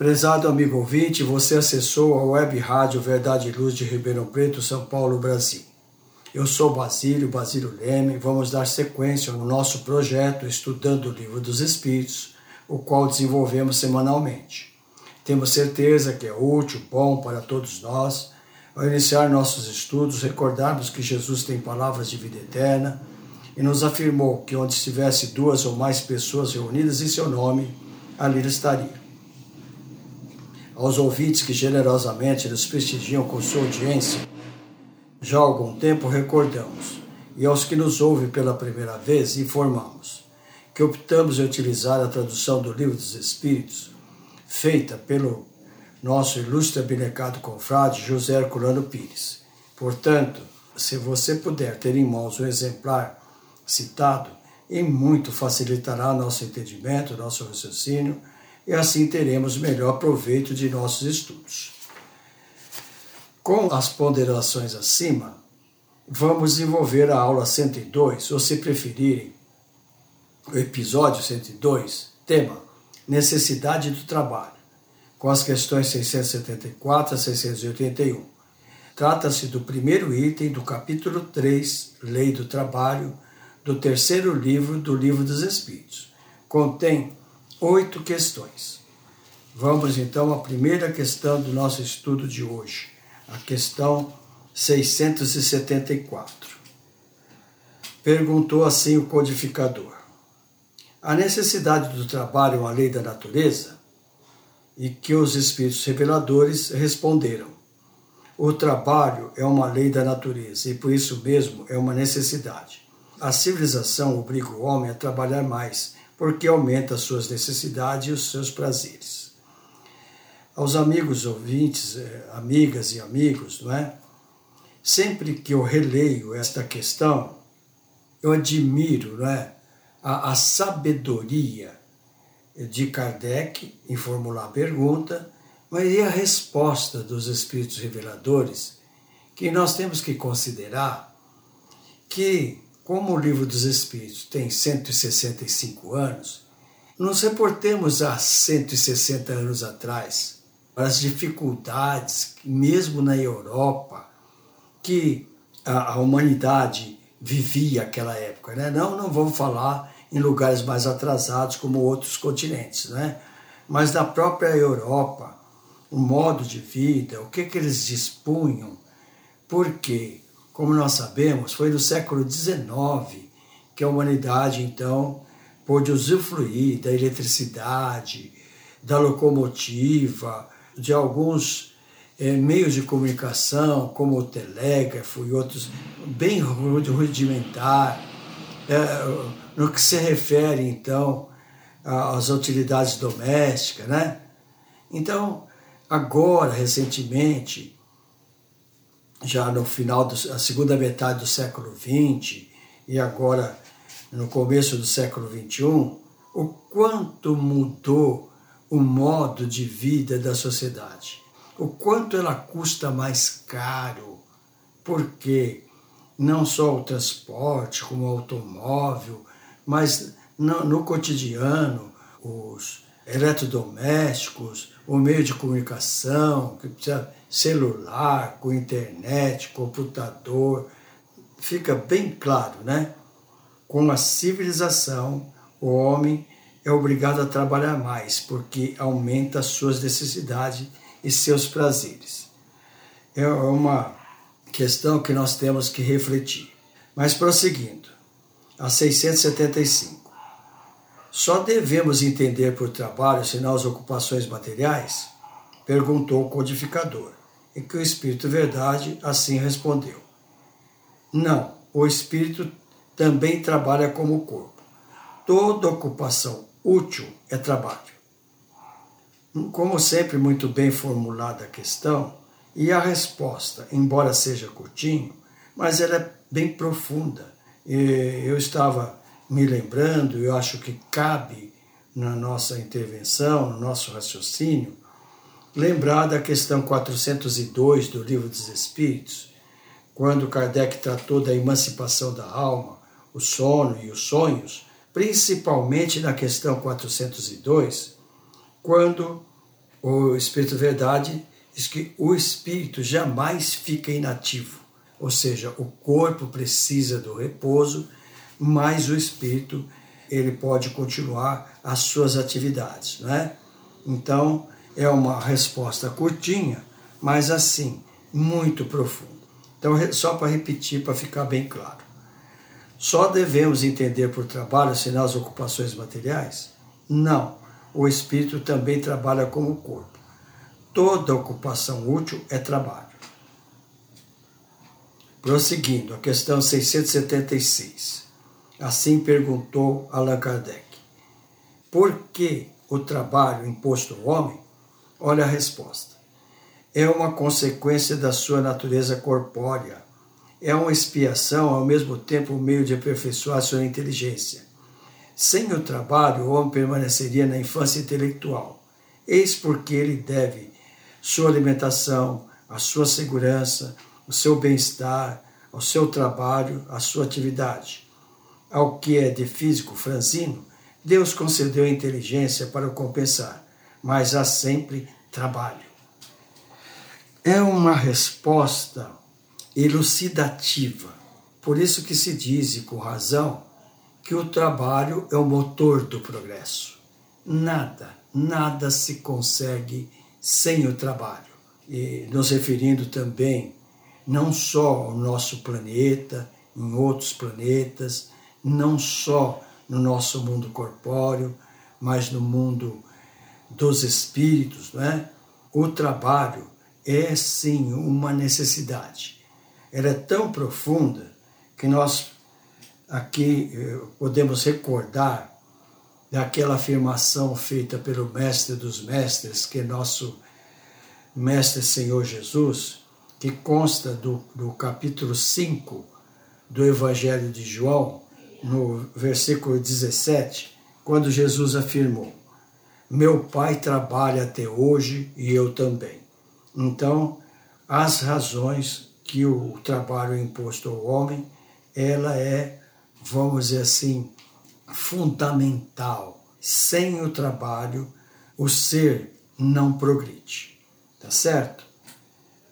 Prezado amigo ouvinte, você acessou a web rádio Verdade e Luz de Ribeirão Preto, São Paulo, Brasil. Eu sou Basílio, Basílio Leme, vamos dar sequência ao nosso projeto Estudando o Livro dos Espíritos, o qual desenvolvemos semanalmente. Temos certeza que é útil, bom para todos nós, ao iniciar nossos estudos, recordarmos que Jesus tem palavras de vida eterna e nos afirmou que onde estivesse duas ou mais pessoas reunidas em seu nome, ali estaria aos ouvintes que generosamente nos prestigiam com sua audiência, já há algum tempo recordamos, e aos que nos ouvem pela primeira vez informamos, que optamos em utilizar a tradução do Livro dos Espíritos, feita pelo nosso ilustre abnegado confrade José Herculano Pires. Portanto, se você puder ter em mãos um exemplar citado, em muito facilitará nosso entendimento, nosso raciocínio e assim teremos melhor proveito de nossos estudos. Com as ponderações acima, vamos desenvolver a aula 102, ou se preferirem, o episódio 102, tema Necessidade do Trabalho, com as questões 674 a 681. Trata-se do primeiro item do capítulo 3, Lei do Trabalho, do terceiro livro do Livro dos Espíritos. Contém oito questões. Vamos então à primeira questão do nosso estudo de hoje, a questão 674. Perguntou assim o codificador: A necessidade do trabalho é uma lei da natureza? E que os espíritos reveladores responderam: O trabalho é uma lei da natureza e por isso mesmo é uma necessidade. A civilização obriga o homem a trabalhar mais porque aumenta as suas necessidades e os seus prazeres. Aos amigos ouvintes, eh, amigas e amigos, não é? Sempre que eu releio esta questão, eu admiro não é? a, a sabedoria de Kardec em formular a pergunta, mas e a resposta dos Espíritos Reveladores, que nós temos que considerar que como o Livro dos Espíritos tem 165 anos, nos reportemos há 160 anos atrás as dificuldades, mesmo na Europa, que a, a humanidade vivia aquela época. Né? Não, não vamos falar em lugares mais atrasados como outros continentes, né? mas na própria Europa, o modo de vida, o que, que eles dispunham, por quê? Como nós sabemos, foi no século XIX que a humanidade, então, pôde usufruir da eletricidade, da locomotiva, de alguns é, meios de comunicação, como o telégrafo e outros, bem rudimentar, é, no que se refere, então, às utilidades domésticas, né? Então, agora, recentemente, já no final da segunda metade do século XX e agora no começo do século XXI, o quanto mudou o modo de vida da sociedade, o quanto ela custa mais caro, porque não só o transporte, como o automóvel, mas no, no cotidiano, os eletrodomésticos, o meio de comunicação, que precisa celular, com internet, computador, fica bem claro, né? com a civilização, o homem é obrigado a trabalhar mais, porque aumenta suas necessidades e seus prazeres. É uma questão que nós temos que refletir. Mas prosseguindo, a 675. Só devemos entender por trabalho senão as ocupações materiais? Perguntou o codificador, e que o Espírito Verdade assim respondeu. Não, o Espírito também trabalha como o corpo. Toda ocupação útil é trabalho. Como sempre, muito bem formulada a questão, e a resposta, embora seja curtinho, mas ela é bem profunda. Eu estava me lembrando, eu acho que cabe na nossa intervenção, no nosso raciocínio, lembrar da questão 402 do Livro dos Espíritos, quando Kardec tratou da emancipação da alma, o sono e os sonhos, principalmente na questão 402, quando o Espírito Verdade diz que o espírito jamais fica inativo, ou seja, o corpo precisa do repouso, mas o espírito ele pode continuar as suas atividades, né? Então é uma resposta curtinha, mas assim muito profunda. Então só para repetir para ficar bem claro, só devemos entender por trabalho senão as ocupações materiais? Não, o espírito também trabalha como o corpo toda ocupação útil é trabalho. Prosseguindo, a questão 676. Assim perguntou Allan Kardec: Por que o trabalho imposto ao homem? Olha a resposta. É uma consequência da sua natureza corpórea. É uma expiação, ao mesmo tempo, um meio de aperfeiçoar sua inteligência. Sem o trabalho, o homem permaneceria na infância intelectual. Eis porque ele deve sua alimentação, a sua segurança, o seu bem-estar, ao seu trabalho, a sua atividade. Ao que é de físico franzino, Deus concedeu inteligência para o compensar, mas há sempre trabalho. É uma resposta elucidativa. Por isso que se diz, e com razão, que o trabalho é o motor do progresso. Nada, nada se consegue sem o trabalho. E nos referindo também não só ao nosso planeta, em outros planetas, não só no nosso mundo corpóreo, mas no mundo dos espíritos, não é? O trabalho é sim uma necessidade. Ela é tão profunda que nós aqui eh, podemos recordar daquela afirmação feita pelo Mestre dos Mestres, que é nosso Mestre Senhor Jesus, que consta do, do capítulo 5 do Evangelho de João, no versículo 17, quando Jesus afirmou: Meu Pai trabalha até hoje e eu também. Então, as razões que o trabalho imposto ao homem, ela é, vamos dizer assim, fundamental. Sem o trabalho, o ser não progride. Tá certo?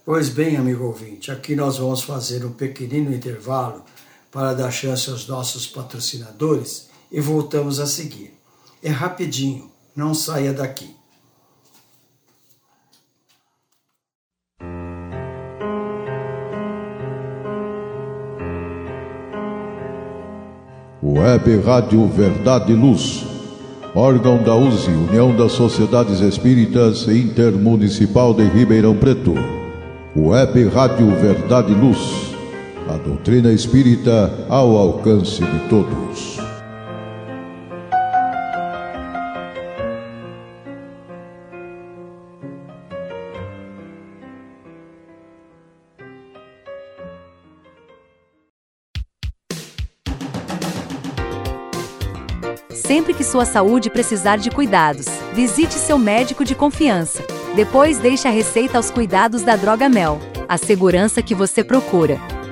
Pois bem, amigo ouvinte, aqui nós vamos fazer um pequenino intervalo para dar chance aos nossos patrocinadores e voltamos a seguir. É rapidinho, não saia daqui. Web Rádio Verdade e Luz. Órgão da USE, União das Sociedades Espíritas Intermunicipal de Ribeirão Preto. Web Rádio Verdade e Luz. A doutrina espírita ao alcance de todos. Sempre que sua saúde precisar de cuidados, visite seu médico de confiança. Depois deixe a receita aos cuidados da Droga Mel, a segurança que você procura.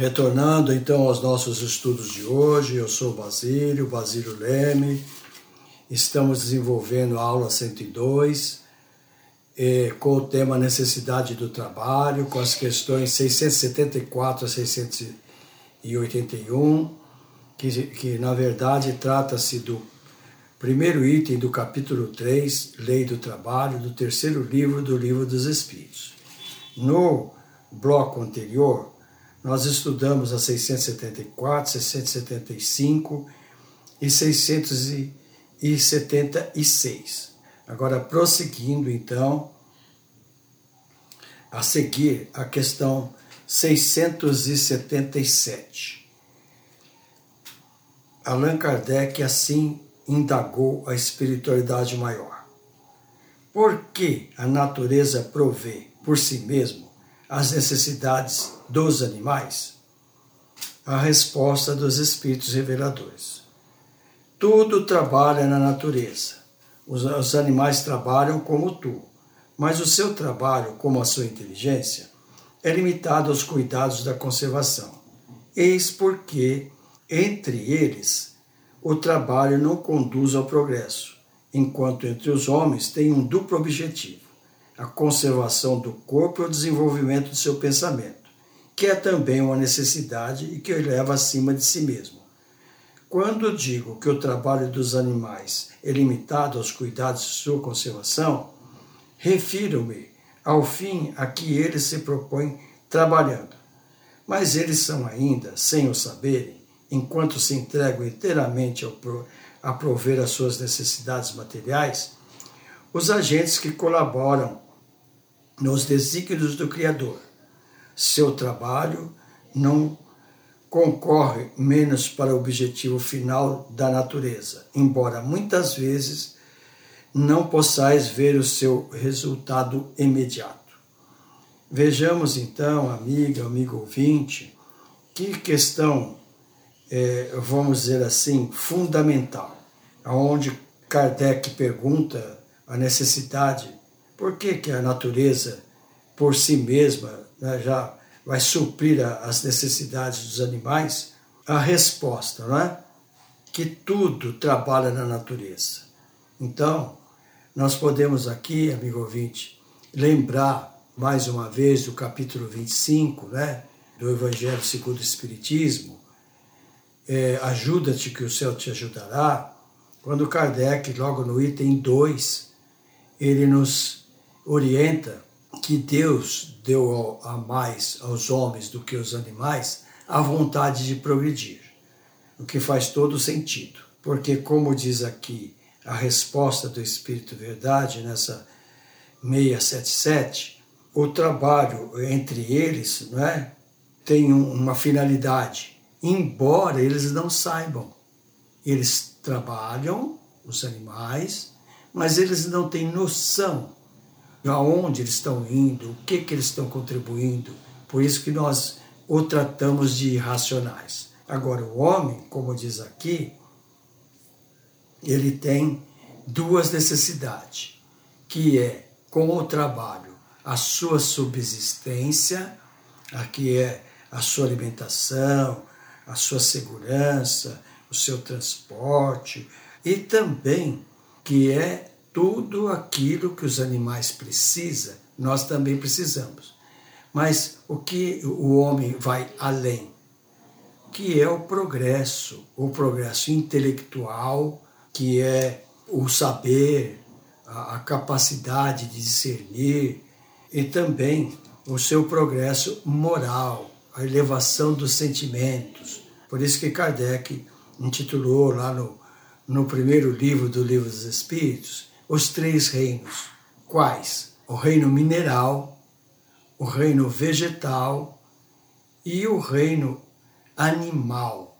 Retornando então aos nossos estudos de hoje, eu sou Basílio, Basílio Leme. Estamos desenvolvendo a aula 102 eh, com o tema Necessidade do Trabalho, com as questões 674 a 681, que, que na verdade trata-se do primeiro item do capítulo 3, Lei do Trabalho, do terceiro livro do Livro dos Espíritos. No bloco anterior, nós estudamos a 674, 675 e 676. Agora, prosseguindo então, a seguir a questão 677. Allan Kardec assim indagou a espiritualidade maior. Por que a natureza provê por si mesmo as necessidades dos animais? A resposta dos espíritos reveladores. Tudo trabalha na natureza. Os, os animais trabalham como tu, mas o seu trabalho, como a sua inteligência, é limitado aos cuidados da conservação. Eis porque, entre eles, o trabalho não conduz ao progresso, enquanto entre os homens tem um duplo objetivo a conservação do corpo e o desenvolvimento do seu pensamento, que é também uma necessidade e que o leva acima de si mesmo. Quando digo que o trabalho dos animais é limitado aos cuidados de sua conservação, refiro-me ao fim a que eles se propõem trabalhando. Mas eles são ainda, sem o saberem, enquanto se entregam inteiramente ao pro, a prover as suas necessidades materiais, os agentes que colaboram nos desígnios do Criador. Seu trabalho não concorre menos para o objetivo final da natureza, embora muitas vezes não possais ver o seu resultado imediato. Vejamos então, amiga, amigo ouvinte, que questão, é, vamos dizer assim, fundamental, aonde Kardec pergunta a necessidade por que, que a natureza, por si mesma, né, já vai suprir as necessidades dos animais? A resposta, não é? Que tudo trabalha na natureza. Então, nós podemos aqui, amigo ouvinte, lembrar mais uma vez do capítulo 25, né, do Evangelho segundo o Espiritismo, é, ajuda-te que o céu te ajudará, quando Kardec, logo no item 2, ele nos orienta que Deus deu a mais aos homens do que aos animais a vontade de progredir, o que faz todo sentido, porque, como diz aqui a resposta do Espírito Verdade nessa 677, o trabalho entre eles não é, tem uma finalidade, embora eles não saibam. Eles trabalham, os animais, mas eles não têm noção aonde eles estão indo, o que, que eles estão contribuindo. Por isso que nós o tratamos de irracionais. Agora, o homem, como diz aqui, ele tem duas necessidades, que é com o trabalho a sua subsistência, aqui é a sua alimentação, a sua segurança, o seu transporte, e também que é tudo aquilo que os animais precisam, nós também precisamos. Mas o que o homem vai além? Que é o progresso, o progresso intelectual, que é o saber, a, a capacidade de discernir e também o seu progresso moral, a elevação dos sentimentos. Por isso que Kardec intitulou lá no, no primeiro livro do Livro dos Espíritos os três reinos. Quais? O reino mineral, o reino vegetal e o reino animal.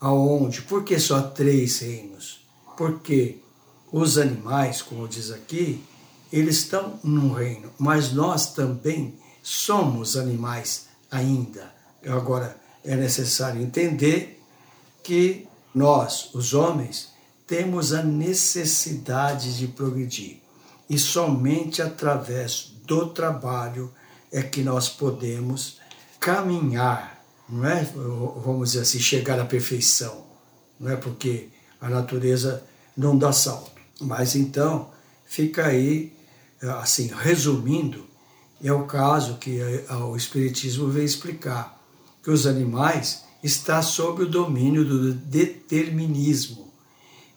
Aonde? Por que só três reinos? Porque os animais, como diz aqui, eles estão num reino, mas nós também somos animais ainda. Agora, é necessário entender que nós, os homens, temos a necessidade de progredir. E somente através do trabalho é que nós podemos caminhar, não é? Vamos dizer assim, chegar à perfeição, não é? Porque a natureza não dá salto. Mas então, fica aí, assim, resumindo, é o caso que o Espiritismo veio explicar, que os animais estão sob o domínio do determinismo.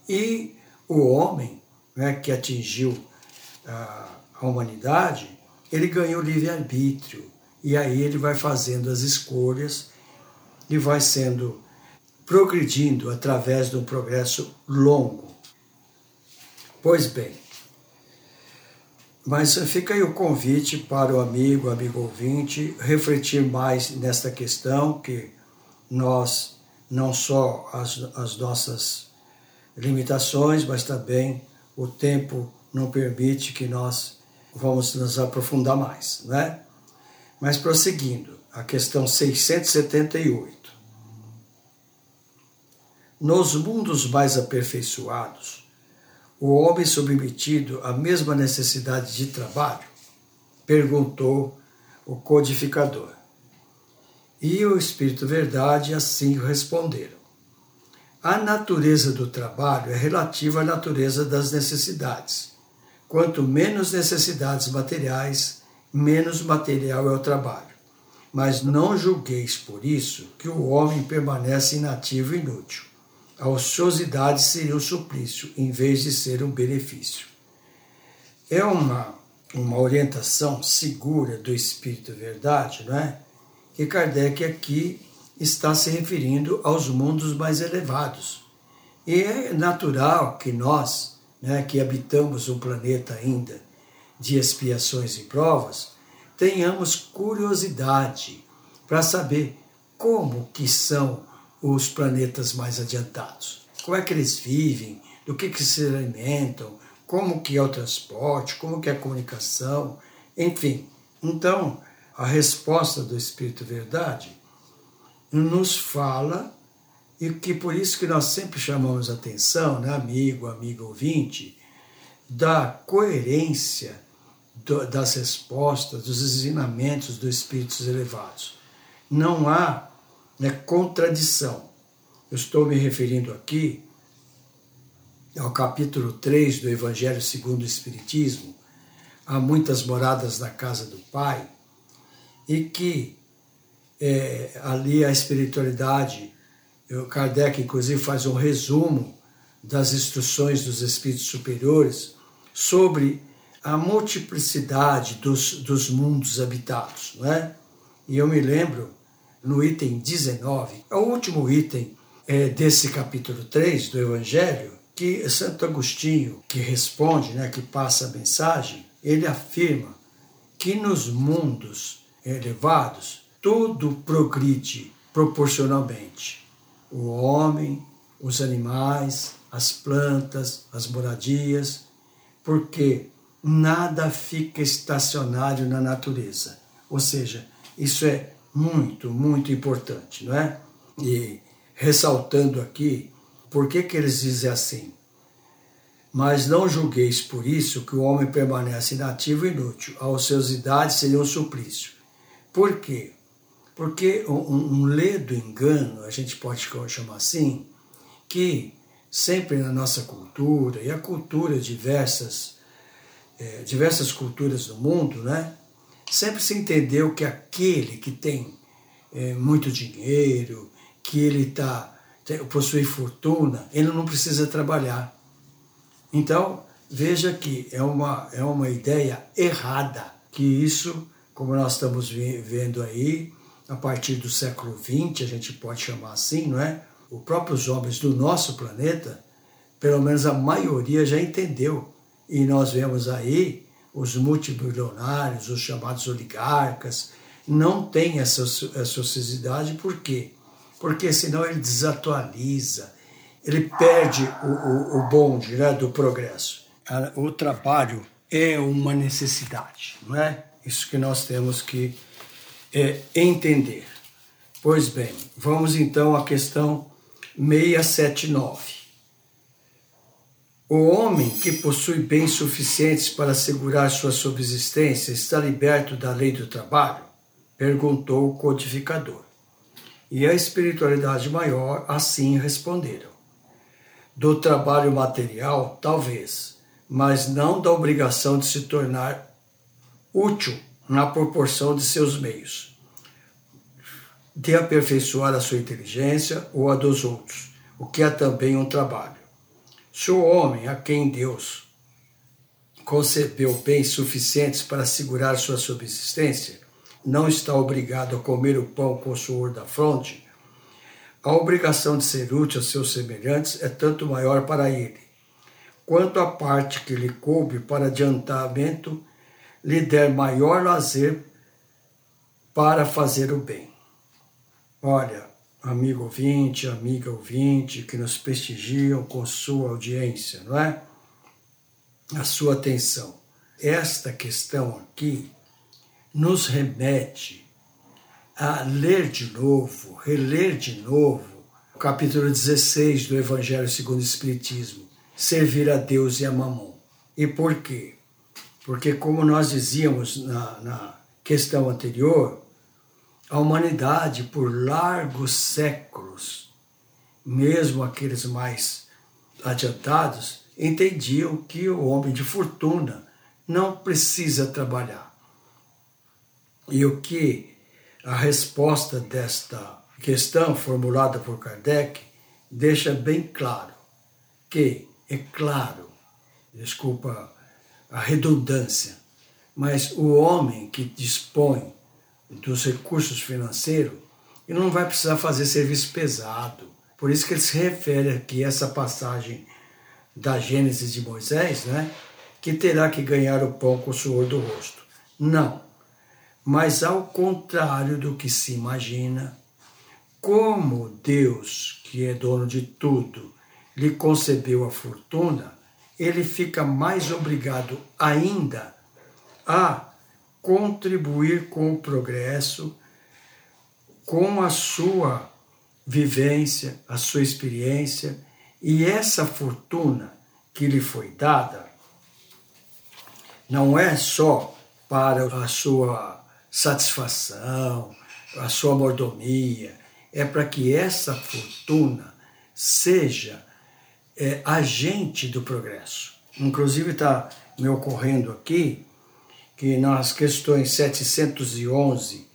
E o homem, né, que atingiu a, humanidade, ele ganhou livre-arbítrio. E aí ele vai fazendo as escolhas e vai sendo progredindo através de um progresso longo. Pois bem, mas fica aí o convite para o amigo, amigo ouvinte, refletir mais nesta questão, que nós, não só as, as nossas limitações, mas também o tempo não permite que nós vamos nos aprofundar mais, né? Mas prosseguindo, a questão 678. Nos mundos mais aperfeiçoados, o homem submetido à mesma necessidade de trabalho? Perguntou o codificador. E o Espírito Verdade assim responderam. A natureza do trabalho é relativa à natureza das necessidades. Quanto menos necessidades materiais, menos material é o trabalho. Mas não julgueis por isso que o homem permanece inativo e inútil a ociosidade seria um suplício, em vez de ser um benefício. É uma, uma orientação segura do Espírito Verdade, não é? Que Kardec aqui está se referindo aos mundos mais elevados. E é natural que nós, né, que habitamos um planeta ainda de expiações e provas, tenhamos curiosidade para saber como que são os planetas mais adiantados. Como é que eles vivem, do que, que se alimentam, como que é o transporte, como que é a comunicação, enfim. Então, a resposta do Espírito Verdade nos fala e que por isso que nós sempre chamamos atenção, né, amigo, amigo ouvinte, da coerência do, das respostas, dos ensinamentos dos espíritos elevados. Não há né, contradição. Eu estou me referindo aqui ao capítulo 3 do Evangelho segundo o Espiritismo, há muitas moradas na casa do Pai, e que é, ali a espiritualidade, Kardec inclusive faz um resumo das instruções dos espíritos superiores sobre a multiplicidade dos, dos mundos habitados, não é? E eu me lembro no item 19, é o último item é, desse capítulo 3 do Evangelho, que Santo Agostinho, que responde, né, que passa a mensagem, ele afirma que nos mundos elevados tudo progride proporcionalmente. O homem, os animais, as plantas, as moradias, porque nada fica estacionário na natureza. Ou seja, isso é muito, muito importante, não é? E ressaltando aqui, por que, que eles dizem assim? Mas não julgueis por isso que o homem permanece inativo e inútil, a ociosidade seria um suplício. Por quê? Porque um, um ledo engano, a gente pode chamar assim, que sempre na nossa cultura, e a cultura diversas, é, diversas culturas do mundo, né? sempre se entendeu que aquele que tem é, muito dinheiro, que ele tá, possui fortuna, ele não precisa trabalhar. Então, veja que é uma, é uma ideia errada, que isso, como nós estamos vendo aí, a partir do século XX, a gente pode chamar assim, não é? Os próprios homens do nosso planeta, pelo menos a maioria já entendeu. E nós vemos aí os multibilionários, os chamados oligarcas, não têm essa, ociosidade, por quê? Porque senão ele desatualiza, ele perde o, o, o bonde né, do progresso. O trabalho é uma necessidade, não é? Isso que nós temos que é, entender. Pois bem, vamos então à questão 679. O homem que possui bens suficientes para assegurar sua subsistência está liberto da lei do trabalho? Perguntou o codificador. E a espiritualidade maior assim responderam: Do trabalho material, talvez, mas não da obrigação de se tornar útil na proporção de seus meios, de aperfeiçoar a sua inteligência ou a dos outros, o que é também um trabalho. Se o homem a quem Deus concebeu bens suficientes para assegurar sua subsistência, não está obrigado a comer o pão com o suor da fronte, a obrigação de ser útil a seus semelhantes é tanto maior para ele, quanto a parte que lhe coube para adiantamento lhe der maior lazer para fazer o bem. Olha, amigo ouvinte, amiga ouvinte, que nos prestigiam com sua audiência, não é? A sua atenção. Esta questão aqui nos remete a ler de novo, reler de novo, o capítulo 16 do Evangelho segundo o Espiritismo, servir a Deus e a Mamon. E por quê? Porque, como nós dizíamos na, na questão anterior, a humanidade, por largos séculos, mesmo aqueles mais adiantados, entendiam que o homem de fortuna não precisa trabalhar. E o que a resposta desta questão formulada por Kardec deixa bem claro que, é claro, desculpa a redundância, mas o homem que dispõe dos recursos financeiros e não vai precisar fazer serviço pesado. Por isso que ele se refere aqui a essa passagem da Gênesis de Moisés, né? que terá que ganhar o pão com o suor do rosto. Não. Mas ao contrário do que se imagina, como Deus, que é dono de tudo, lhe concebeu a fortuna, ele fica mais obrigado ainda a contribuir com o progresso, com a sua vivência, a sua experiência e essa fortuna que lhe foi dada não é só para a sua satisfação, a sua mordomia, é para que essa fortuna seja é, agente do progresso. Inclusive está me ocorrendo aqui que nas questões 711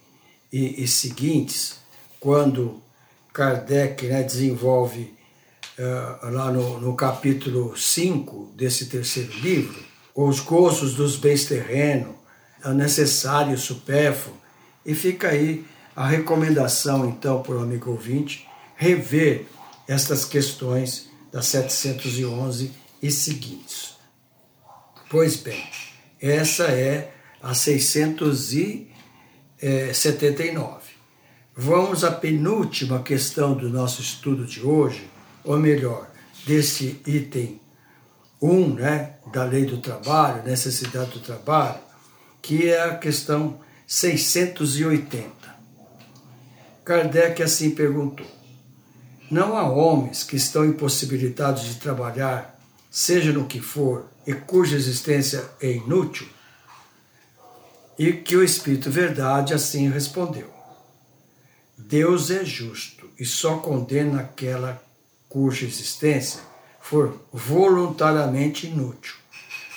e, e seguintes, quando Kardec né, desenvolve uh, lá no, no capítulo 5 desse terceiro livro, os gozos dos bens terrenos, é necessário, supérfluo, e fica aí a recomendação, então, para o amigo ouvinte, rever estas questões das 711 e seguintes. Pois bem, essa é a 679. Vamos à penúltima questão do nosso estudo de hoje, ou melhor, desse item 1, né, da lei do trabalho, necessidade do trabalho, que é a questão 680. Kardec assim perguntou: Não há homens que estão impossibilitados de trabalhar, seja no que for, e cuja existência é inútil? E que o Espírito Verdade assim respondeu: Deus é justo e só condena aquela cuja existência for voluntariamente inútil.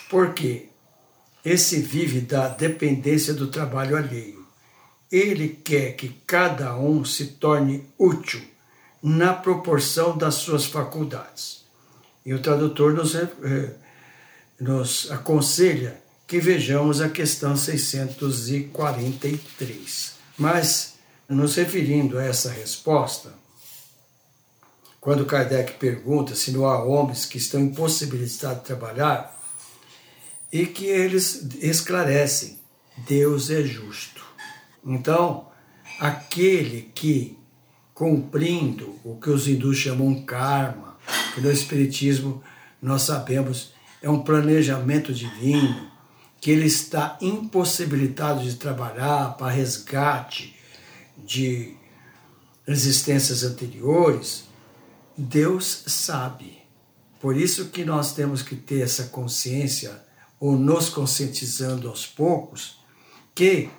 Porque esse vive da dependência do trabalho alheio. Ele quer que cada um se torne útil na proporção das suas faculdades. E o tradutor nos, eh, nos aconselha que vejamos a questão 643. Mas, nos referindo a essa resposta, quando Kardec pergunta se não há homens que estão impossibilitados de trabalhar, e que eles esclarecem: Deus é justo. Então, aquele que, cumprindo o que os hindus chamam karma, que no Espiritismo nós sabemos é um planejamento divino, que ele está impossibilitado de trabalhar para resgate de existências anteriores, Deus sabe. Por isso que nós temos que ter essa consciência, ou nos conscientizando aos poucos, que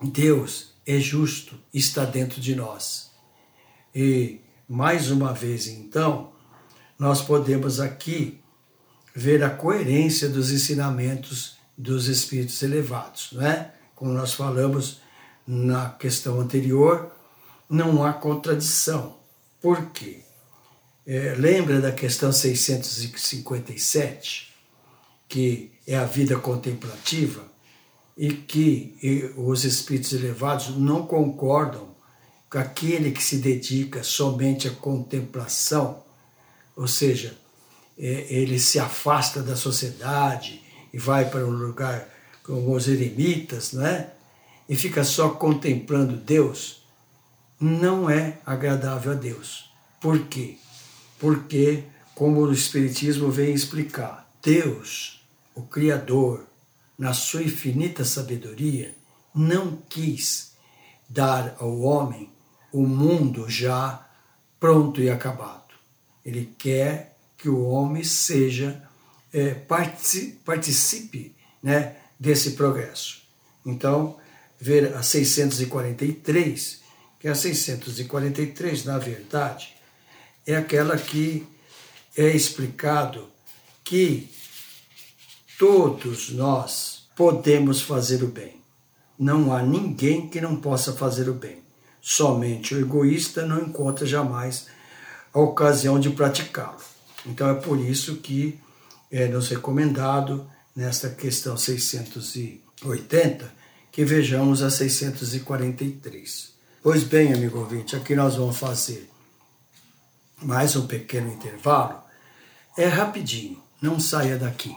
Deus é justo, está dentro de nós. E, mais uma vez, então, nós podemos aqui ver a coerência dos ensinamentos dos espíritos elevados, não é? Como nós falamos na questão anterior, não há contradição. Por quê? É, lembra da questão 657, que é a vida contemplativa, e que e os espíritos elevados não concordam com aquele que se dedica somente à contemplação, ou seja, é, ele se afasta da sociedade e vai para um lugar como os eremitas, não é? E fica só contemplando Deus, não é agradável a Deus. Por quê? Porque, como o Espiritismo vem explicar, Deus, o Criador, na sua infinita sabedoria, não quis dar ao homem o mundo já pronto e acabado. Ele quer que o homem seja, é, participe, né, desse progresso. Então, ver a 643, que a 643, na verdade, é aquela que é explicado que todos nós podemos fazer o bem. Não há ninguém que não possa fazer o bem. Somente o egoísta não encontra jamais a ocasião de praticá-lo. Então é por isso que é nos recomendado, nesta questão 680, que vejamos a 643. Pois bem, amigo ouvinte, aqui nós vamos fazer mais um pequeno intervalo. É rapidinho, não saia daqui.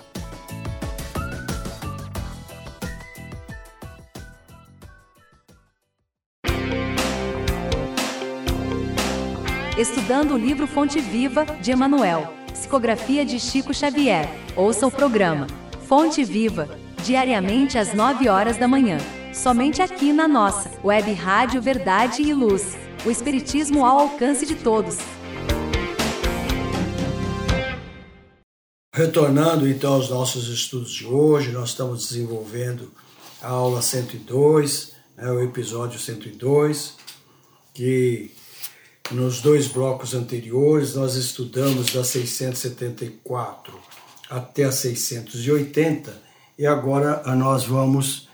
Estudando o livro Fonte Viva, de Emanuel, psicografia de Chico Xavier. Ouça o programa Fonte Viva, diariamente às 9 horas da manhã. Somente aqui na nossa Web Rádio Verdade e Luz. O Espiritismo ao alcance de todos. Retornando então aos nossos estudos de hoje, nós estamos desenvolvendo a aula 102, né, o episódio 102, que nos dois blocos anteriores, nós estudamos da 674 até a 680 e agora nós vamos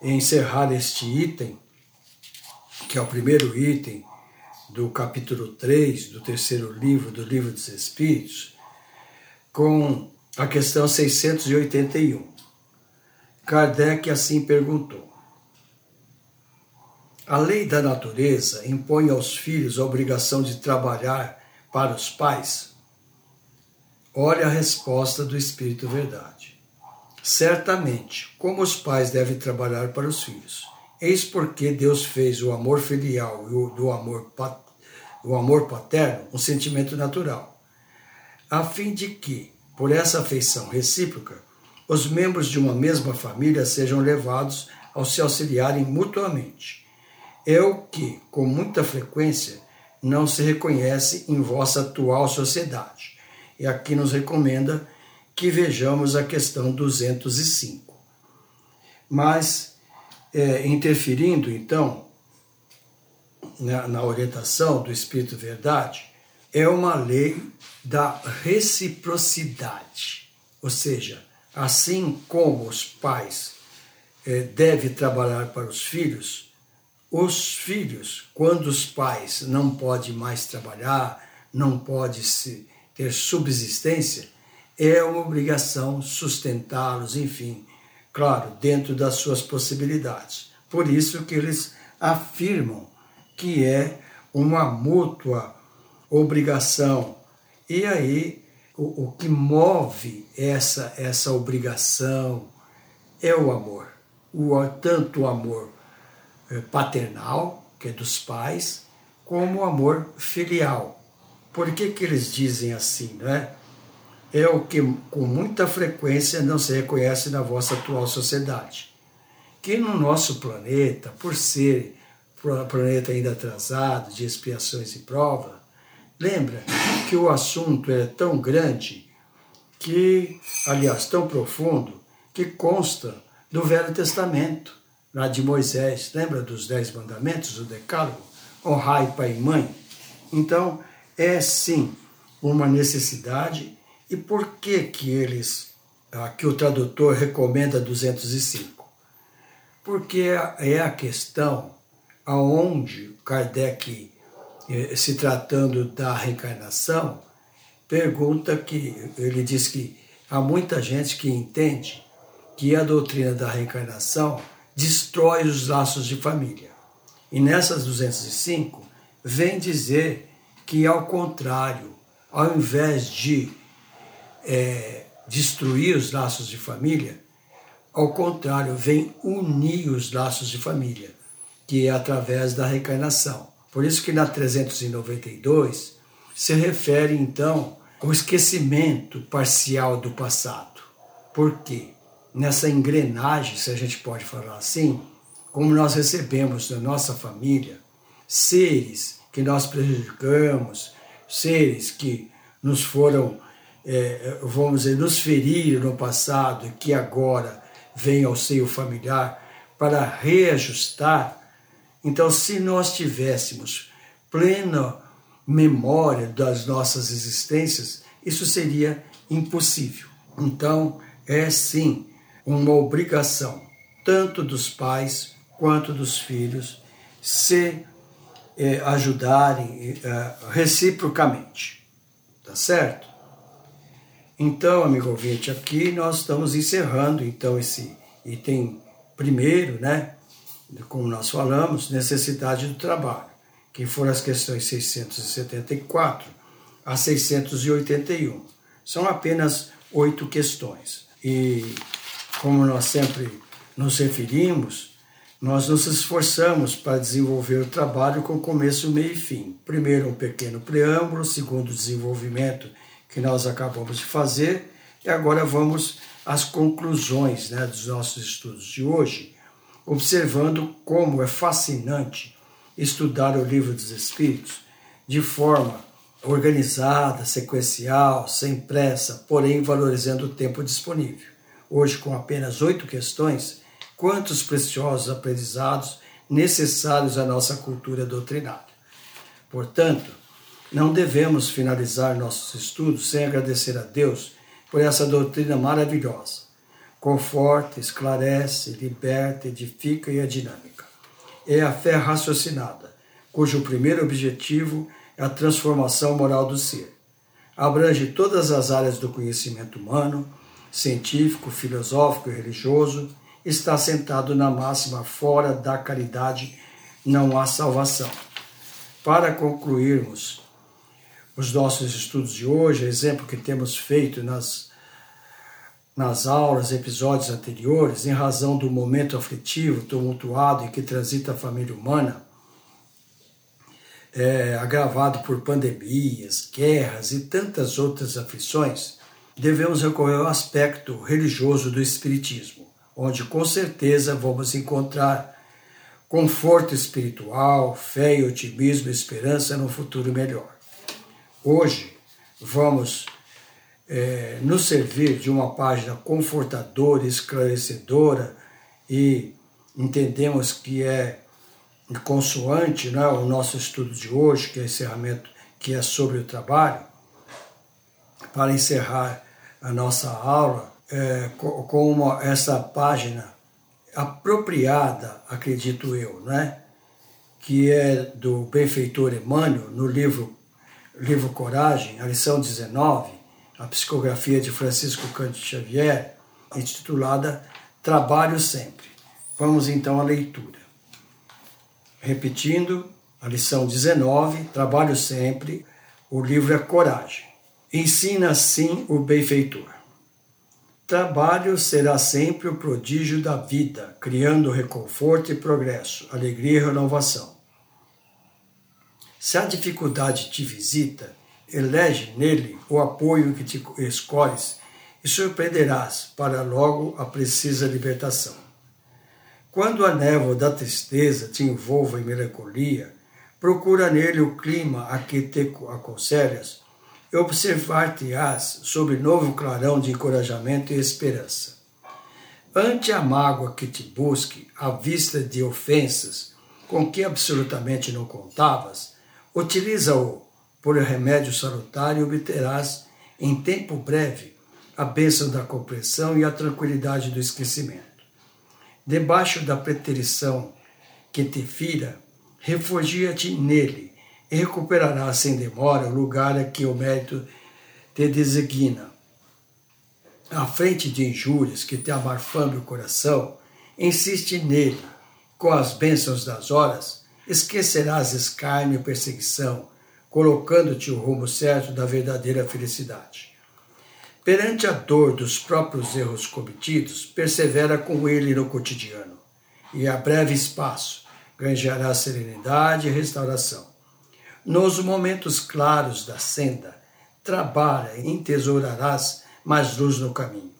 encerrar este item, que é o primeiro item do capítulo 3 do terceiro livro do Livro dos Espíritos, com a questão 681. Kardec assim perguntou: a lei da natureza impõe aos filhos a obrigação de trabalhar para os pais? Olha a resposta do Espírito Verdade. Certamente, como os pais devem trabalhar para os filhos. Eis porque Deus fez o amor filial e o do amor, o amor paterno um sentimento natural, a fim de que, por essa afeição recíproca, os membros de uma mesma família sejam levados a se auxiliarem mutuamente é o que, com muita frequência, não se reconhece em vossa atual sociedade. E aqui nos recomenda que vejamos a questão 205. Mas, é, interferindo então na, na orientação do Espírito Verdade, é uma lei da reciprocidade. Ou seja, assim como os pais é, devem trabalhar para os filhos, os filhos, quando os pais não podem mais trabalhar, não podem ter subsistência, é uma obrigação sustentá-los, enfim, claro, dentro das suas possibilidades. Por isso que eles afirmam que é uma mútua obrigação. E aí, o, o que move essa, essa obrigação é o amor. O, tanto o amor paternal, que é dos pais, como o amor filial. Por que, que eles dizem assim, não é? É o que com muita frequência não se reconhece na vossa atual sociedade. Que no nosso planeta, por ser planeta ainda atrasado, de expiações e prova, lembra que o assunto é tão grande que, aliás, tão profundo, que consta do Velho Testamento, lá de Moisés. Lembra dos Dez Mandamentos, o Decálogo? Honrai pai e mãe. Então, é sim uma necessidade. E por que que eles, aqui o tradutor recomenda 205? Porque é a questão aonde Kardec, eh, se tratando da reencarnação, pergunta que ele diz que há muita gente que entende que a doutrina da reencarnação destrói os laços de família. E nessas 205 vem dizer que ao contrário, ao invés de é, destruir os laços de família, ao contrário, vem unir os laços de família que é através da reencarnação. Por isso que na 392 se refere então ao esquecimento parcial do passado. Por quê? Nessa engrenagem, se a gente pode falar assim, como nós recebemos da nossa família seres que nós prejudicamos, seres que nos foram, é, vamos dizer, nos feriram no passado e que agora vêm ao seio familiar para reajustar então, se nós tivéssemos plena memória das nossas existências, isso seria impossível. Então, é sim uma obrigação, tanto dos pais quanto dos filhos, se é, ajudarem é, reciprocamente. Tá certo? Então, amigo ouvinte, aqui nós estamos encerrando então esse item primeiro, né? como nós falamos, necessidade do trabalho, que foram as questões 674 a 681. São apenas oito questões. E, como nós sempre nos referimos, nós nos esforçamos para desenvolver o trabalho com começo, meio e fim. Primeiro, um pequeno preâmbulo, segundo, o desenvolvimento que nós acabamos de fazer, e agora vamos às conclusões né, dos nossos estudos de hoje observando como é fascinante estudar o livro dos Espíritos de forma organizada, sequencial, sem pressa, porém valorizando o tempo disponível. Hoje, com apenas oito questões, quantos preciosos aprendizados necessários à nossa cultura doutrinária. Portanto, não devemos finalizar nossos estudos sem agradecer a Deus por essa doutrina maravilhosa conforta, esclarece, liberta, edifica e é dinâmica. É a fé raciocinada, cujo primeiro objetivo é a transformação moral do ser. Abrange todas as áreas do conhecimento humano, científico, filosófico e religioso, está sentado na máxima fora da caridade não há salvação. Para concluirmos os nossos estudos de hoje, exemplo que temos feito nas nas aulas, episódios anteriores, em razão do momento aflitivo, tumultuado em que transita a família humana, é, agravado por pandemias, guerras e tantas outras aflições, devemos recorrer ao aspecto religioso do Espiritismo, onde com certeza vamos encontrar conforto espiritual, fé e otimismo e esperança no futuro melhor. Hoje vamos é, nos servir de uma página confortadora, esclarecedora e entendemos que é consoante né, o nosso estudo de hoje, que é encerramento, que é sobre o trabalho, para encerrar a nossa aula é, com uma, essa página apropriada, acredito eu, né? que é do benfeitor Emmanuel, no livro, livro Coragem, a lição 19, a psicografia de Francisco Cândido Xavier, intitulada Trabalho Sempre. Vamos então à leitura. Repetindo, a lição 19, trabalho sempre, o livro é Coragem. Ensina assim o benfeitor. Trabalho será sempre o prodígio da vida, criando reconforto e progresso, alegria e renovação. Se a dificuldade te visita, elege nele o apoio que te escolhes e surpreenderás para logo a precisa libertação. Quando a névoa da tristeza te envolva em melancolia, procura nele o clima a que te aconselhas observar-te-ás sob novo clarão de encorajamento e esperança. Ante a mágoa que te busque, à vista de ofensas com que absolutamente não contavas, utiliza-o por remédio salutar e obterás, em tempo breve, a bênção da compreensão e a tranquilidade do esquecimento. Debaixo da preterição que te fira, refugia-te nele e recuperará sem demora o lugar a que o mérito te designa. À frente de injúrias que te amarfame o coração, insiste nele, com as bênçãos das horas, esquecerás escárnio e perseguição, colocando-te o rumo certo da verdadeira felicidade. Perante a dor dos próprios erros cometidos, persevera com ele no cotidiano, e a breve espaço ganhará serenidade e restauração. Nos momentos claros da senda, trabalha e entesourarás mais luz no caminho.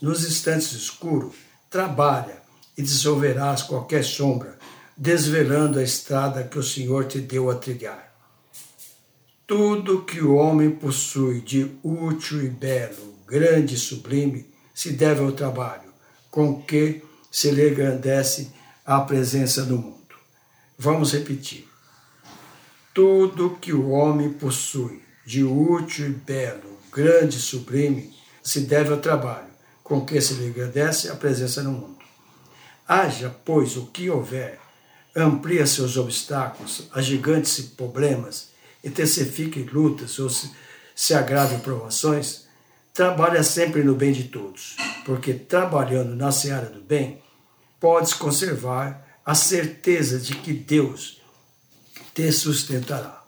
Nos instantes escuros, trabalha e dissolverás qualquer sombra, desvelando a estrada que o Senhor te deu a trilhar. Tudo que o homem possui de útil e belo, grande e sublime, se deve ao trabalho, com que se lhe engrandece a presença do mundo. Vamos repetir. Tudo que o homem possui de útil e belo, grande e sublime, se deve ao trabalho, com que se lhe agradece a presença no mundo. Haja, pois, o que houver, amplia seus obstáculos, agigante-se problemas, intensifique lutas ou se, se agrave provações, trabalha sempre no bem de todos, porque trabalhando na seara do bem, podes conservar a certeza de que Deus te sustentará.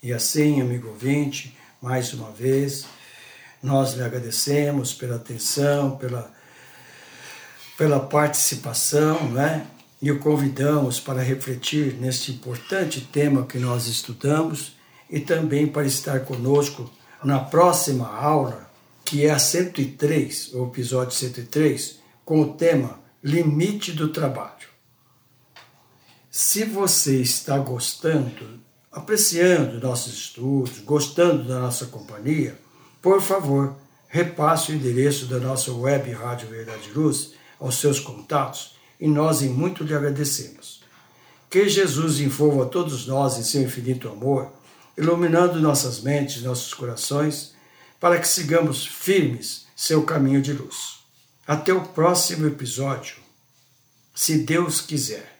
E assim, amigo ouvinte, mais uma vez, nós lhe agradecemos pela atenção, pela, pela participação, né? E o convidamos para refletir neste importante tema que nós estudamos e também para estar conosco na próxima aula, que é a 103, o episódio 103, com o tema Limite do Trabalho. Se você está gostando, apreciando nossos estudos, gostando da nossa companhia, por favor, repasse o endereço da nossa web Rádio Verdade Luz aos seus contatos e nós em muito lhe agradecemos. Que Jesus envolva todos nós em seu infinito amor, iluminando nossas mentes, nossos corações, para que sigamos firmes seu caminho de luz. Até o próximo episódio, se Deus quiser.